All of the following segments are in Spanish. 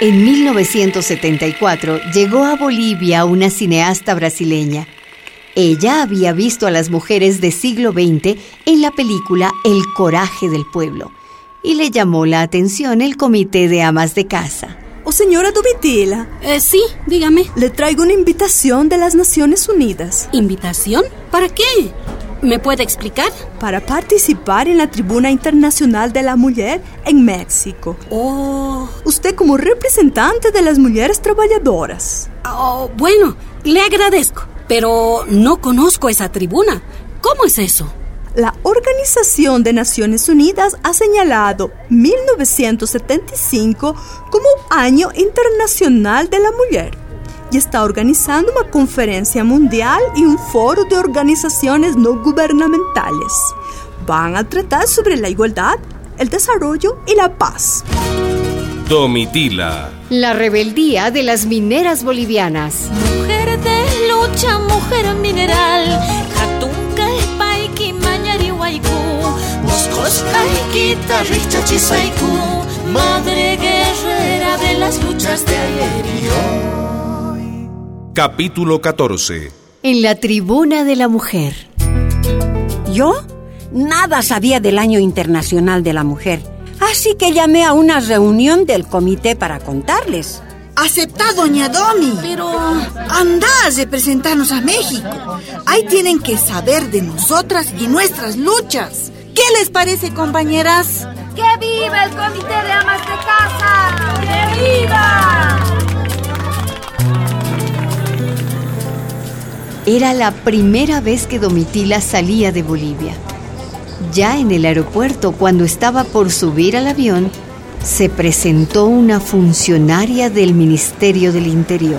En 1974 llegó a Bolivia una cineasta brasileña. Ella había visto a las mujeres del siglo XX en la película El coraje del pueblo y le llamó la atención el comité de amas de casa. Oh, señora Domitila. Eh, sí, dígame. Le traigo una invitación de las Naciones Unidas. ¿Invitación? ¿Para qué? ¿Me puede explicar? Para participar en la Tribuna Internacional de la Mujer en México. Oh. Usted como representante de las mujeres trabajadoras. Oh, bueno, le agradezco, pero no conozco esa tribuna. ¿Cómo es eso? La Organización de Naciones Unidas ha señalado 1975 como Año Internacional de la Mujer y está organizando una conferencia mundial y un foro de organizaciones no gubernamentales. Van a tratar sobre la igualdad, el desarrollo y la paz. Domitila. La rebeldía de las mineras bolivianas. Mujer de lucha, mujer mineral. Madre guerrera de las luchas de ayer y hoy. Capítulo 14. En la tribuna de la mujer. ¿Yo? Nada sabía del Año Internacional de la Mujer, así que llamé a una reunión del comité para contarles. Aceptá, doña Domi. Pero... Anda a representarnos a México. Ahí tienen que saber de nosotras y nuestras luchas. ¿Qué les parece, compañeras? ¡Que viva el Comité de Amas de Casa! ¡Que viva! Era la primera vez que Domitila salía de Bolivia. Ya en el aeropuerto, cuando estaba por subir al avión, se presentó una funcionaria del Ministerio del Interior.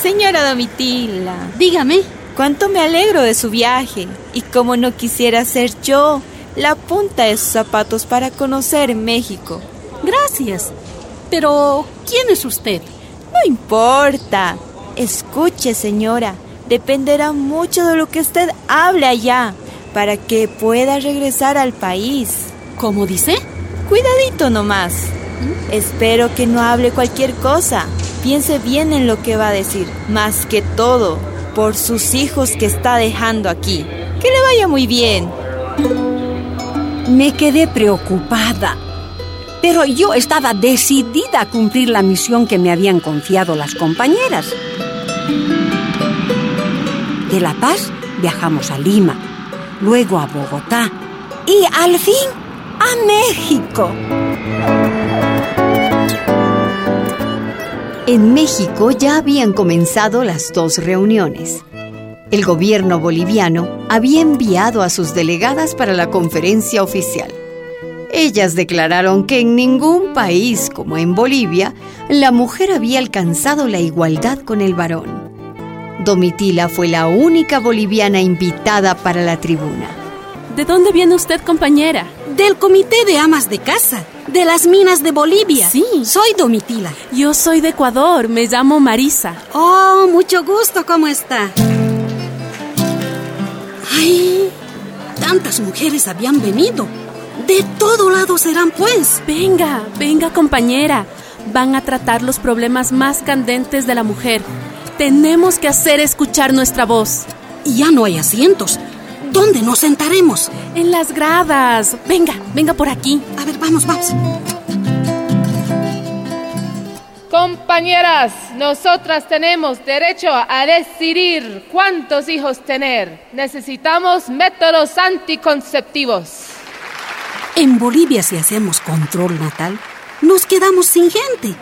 Señora Domitila, Dígame. cuánto me alegro de su viaje y cómo no quisiera ser yo la punta de sus zapatos para conocer México. Gracias. Pero, ¿quién es usted? No importa. Escuche, señora, dependerá mucho de lo que usted hable allá para que pueda regresar al país. ¿Cómo dice? Cuidadito nomás. Espero que no hable cualquier cosa. Piense bien en lo que va a decir, más que todo por sus hijos que está dejando aquí. Que le vaya muy bien. Me quedé preocupada, pero yo estaba decidida a cumplir la misión que me habían confiado las compañeras. De La Paz viajamos a Lima, luego a Bogotá y al fin a México. En México ya habían comenzado las dos reuniones. El gobierno boliviano había enviado a sus delegadas para la conferencia oficial. Ellas declararon que en ningún país como en Bolivia la mujer había alcanzado la igualdad con el varón. Domitila fue la única boliviana invitada para la tribuna. ¿De dónde viene usted, compañera? Del Comité de Amas de Casa, de las Minas de Bolivia. Sí. Soy Domitila. Yo soy de Ecuador, me llamo Marisa. Oh, mucho gusto, ¿cómo está? ¡Ay! Tantas mujeres habían venido. De todo lado serán, pues. Venga, venga, compañera. Van a tratar los problemas más candentes de la mujer. Tenemos que hacer escuchar nuestra voz. Y ya no hay asientos. ¿Dónde nos sentaremos? En las gradas. Venga, venga por aquí. A ver, vamos, vamos. Compañeras, nosotras tenemos derecho a decidir cuántos hijos tener. Necesitamos métodos anticonceptivos. En Bolivia, si hacemos control natal, nos quedamos sin gente.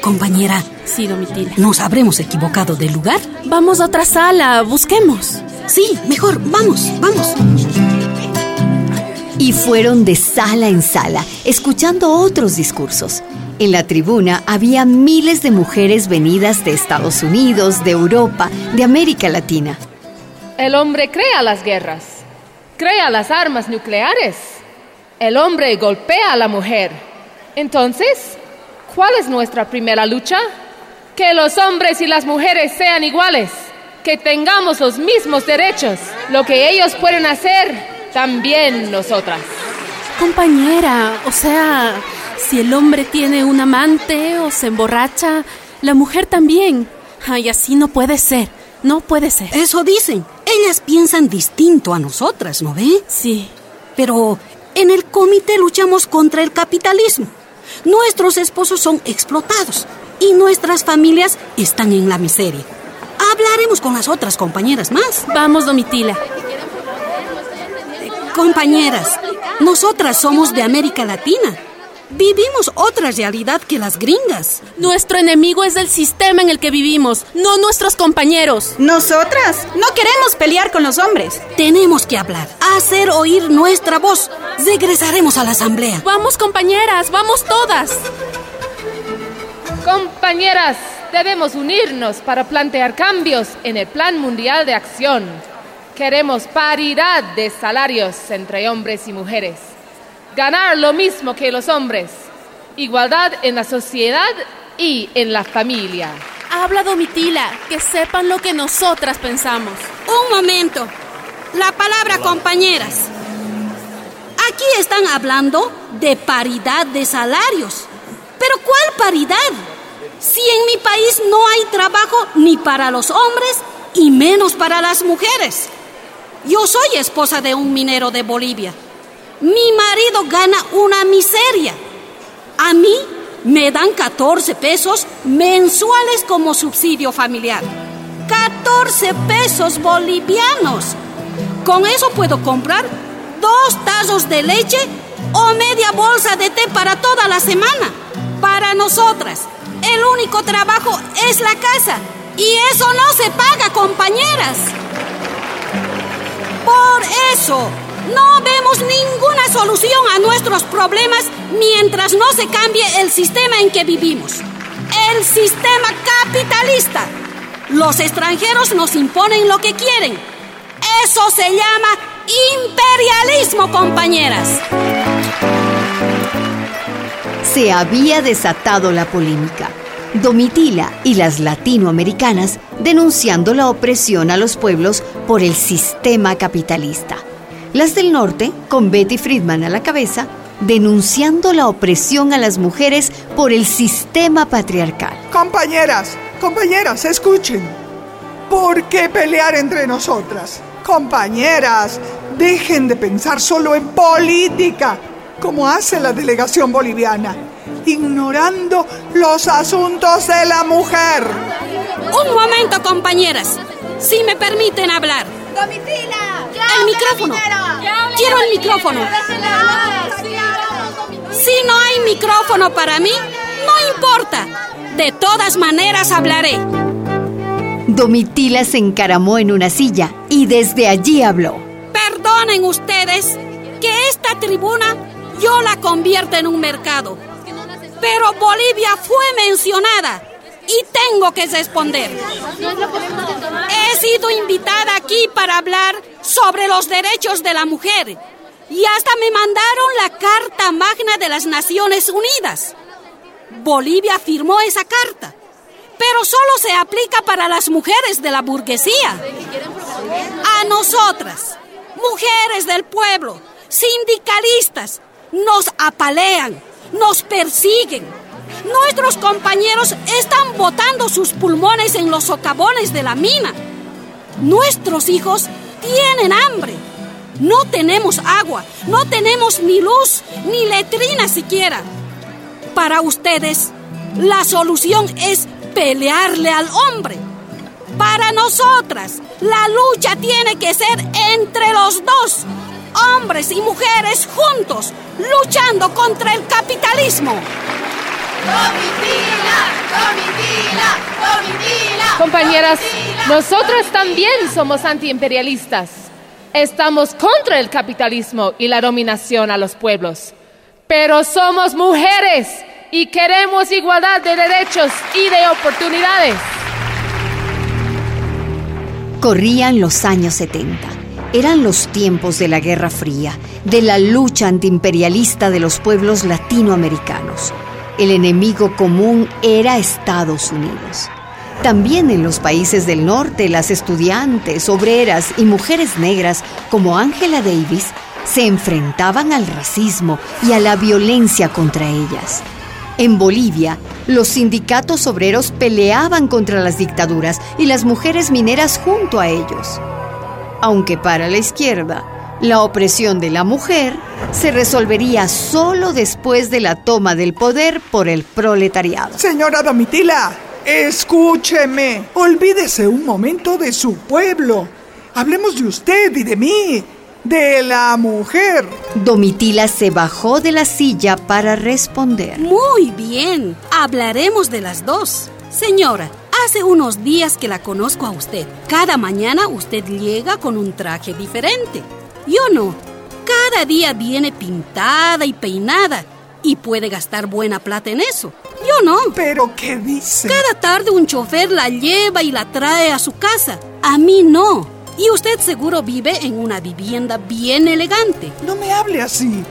Compañera, Sí, Domitila. ¿nos habremos equivocado de lugar? Vamos a otra sala, busquemos. Sí, mejor, vamos, vamos. Y fueron de sala en sala, escuchando otros discursos. En la tribuna había miles de mujeres venidas de Estados Unidos, de Europa, de América Latina. El hombre crea las guerras, crea las armas nucleares. El hombre golpea a la mujer. Entonces, ¿cuál es nuestra primera lucha? Que los hombres y las mujeres sean iguales, que tengamos los mismos derechos. Lo que ellos pueden hacer, también nosotras. Compañera, o sea, Si el hombre tiene un amante o se emborracha, la mujer también. Ay, así no puede ser. No puede ser. Eso dicen. Ellas piensan distinto a nosotras, ¿no ve? Sí. Pero en el comité luchamos contra el capitalismo. Nuestros esposos son explotados y nuestras familias están en la miseria. Hablaremos con las otras compañeras más. Vamos, Domitila. Compañeras, nosotras somos de América Latina. Vivimos otra realidad que las gringas. Nuestro enemigo es el sistema en el que vivimos, no nuestros compañeros. Nosotras no queremos pelear con los hombres. Tenemos que hablar, hacer oír nuestra voz. Regresaremos a la asamblea. Vamos, compañeras, vamos todas. Compañeras, debemos unirnos para plantear cambios en el Plan Mundial de Acción. Queremos paridad de salarios entre hombres y mujeres ganar lo mismo que los hombres, igualdad en la sociedad y en la familia. Habla Domitila, que sepan lo que nosotras pensamos. Un momento. La palabra compañeras. Aquí están hablando de paridad de salarios. Pero ¿cuál paridad? Si en mi país no hay trabajo ni para los hombres y menos para las mujeres. Yo soy esposa de un minero de Bolivia mi marido gana una miseria. A mí me dan 14 pesos mensuales como subsidio familiar. 14 pesos bolivianos. Con eso puedo comprar dos tazos de leche o media bolsa de té para toda la semana. Para nosotras, el único trabajo es la casa. Y eso no se paga, compañeras. Por eso, no vemos ninguna solución a nuestros problemas mientras no se cambie el sistema en que vivimos. El sistema capitalista. Los extranjeros nos imponen lo que quieren. Eso se llama imperialismo, compañeras. Se había desatado la polémica. Domitila y las latinoamericanas denunciando la opresión a los pueblos por el sistema capitalista. Las del norte, con Betty Friedman a la cabeza, denunciando la opresión a las mujeres por el sistema patriarcal. Compañeras, compañeras, escuchen. ¿Por qué pelear entre nosotras? Compañeras, dejen de pensar solo en política, como hace la delegación boliviana, ignorando los asuntos de la mujer. Un momento, compañeras, si me permiten hablar. El micrófono. Quiero el micrófono. Si no hay micrófono para mí, no importa. De todas maneras hablaré. Domitila se encaramó en una silla y desde allí habló. Perdonen ustedes que esta tribuna yo la convierta en un mercado. Pero Bolivia fue mencionada y tengo que responder. He sido invitada aquí para hablar sobre los derechos de la mujer y hasta me mandaron la Carta Magna de las Naciones Unidas. Bolivia firmó esa carta, pero solo se aplica para las mujeres de la burguesía. A nosotras, mujeres del pueblo, sindicalistas, nos apalean, nos persiguen. Nuestros compañeros están botando sus pulmones en los socavones de la mina. Nuestros hijos tienen hambre. No tenemos agua, no tenemos ni luz, ni letrina siquiera. Para ustedes, la solución es pelearle al hombre. Para nosotras, la lucha tiene que ser entre los dos, hombres y mujeres juntos, luchando contra el capitalismo. Compañeras, nosotras también somos antiimperialistas. Estamos contra el capitalismo y la dominación a los pueblos. Pero somos mujeres y queremos igualdad de derechos y de oportunidades. Corrían los años 70. Eran los tiempos de la Guerra Fría, de la lucha antiimperialista de los pueblos latinoamericanos. El enemigo común era Estados Unidos. También en los países del norte, las estudiantes, obreras y mujeres negras como Angela Davis se enfrentaban al racismo y a la violencia contra ellas. En Bolivia, los sindicatos obreros peleaban contra las dictaduras y las mujeres mineras junto a ellos. Aunque para la izquierda, la opresión de la mujer se resolvería solo después de la toma del poder por el proletariado. Señora Domitila, escúcheme. Olvídese un momento de su pueblo. Hablemos de usted y de mí de la mujer. Domitila se bajó de la silla para responder. Muy bien, hablaremos de las dos. Señora, hace unos días que la conozco a usted. Cada mañana usted llega con un traje diferente. Yo no. Cada día viene pintada y peinada y puede gastar buena plata en eso. Yo no. ¿Pero qué dice? Cada tarde un chofer la lleva y la trae a su casa. A mí no. Y usted seguro vive en una vivienda bien elegante. No me hable así.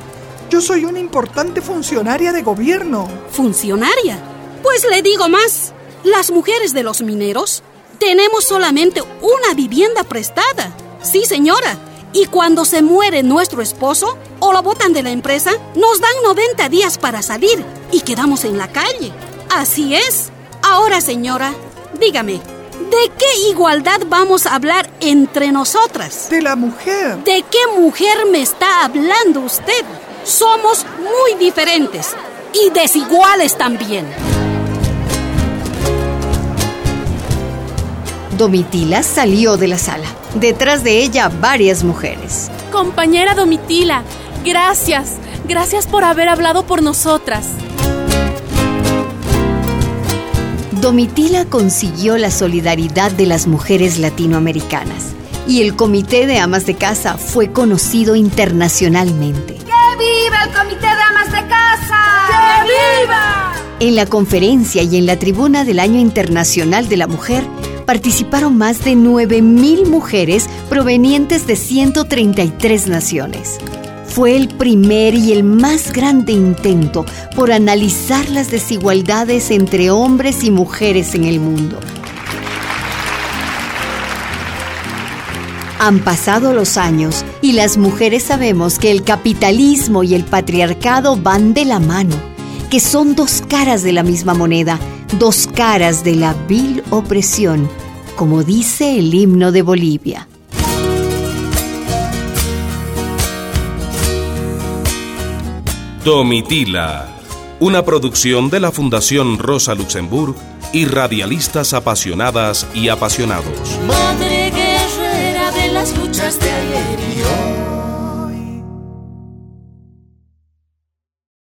Yo soy una importante funcionaria de gobierno. ¿Funcionaria? Pues le digo más. Las mujeres de los mineros tenemos solamente una vivienda prestada. Sí, señora. Y cuando se muere nuestro esposo o lo botan de la empresa, nos dan 90 días para salir y quedamos en la calle. Así es. Ahora, señora, dígame, ¿De qué igualdad vamos a hablar entre nosotras? De la mujer. ¿De qué mujer me está hablando usted? Somos muy diferentes y desiguales también. Domitila salió de la sala. Detrás de ella varias mujeres. Compañera Domitila, gracias. Gracias por haber hablado por nosotras. Domitila consiguió la solidaridad de las mujeres latinoamericanas y el Comité de Amas de Casa fue conocido internacionalmente. ¡Que viva el Comité de Amas de Casa! ¡Que viva! En la conferencia y en la tribuna del Año Internacional de la Mujer participaron más de 9.000 mujeres provenientes de 133 naciones fue el primer y el más grande intento por analizar las desigualdades entre hombres y mujeres en el mundo. Han pasado los años y las mujeres sabemos que el capitalismo y el patriarcado van de la mano, que son dos caras de la misma moneda, dos caras de la vil opresión, como dice el himno de Bolivia. Domitila, una producción de la Fundación Rosa Luxemburg y radialistas apasionadas y apasionados. Madre guerrera de las luchas de ayer y hoy.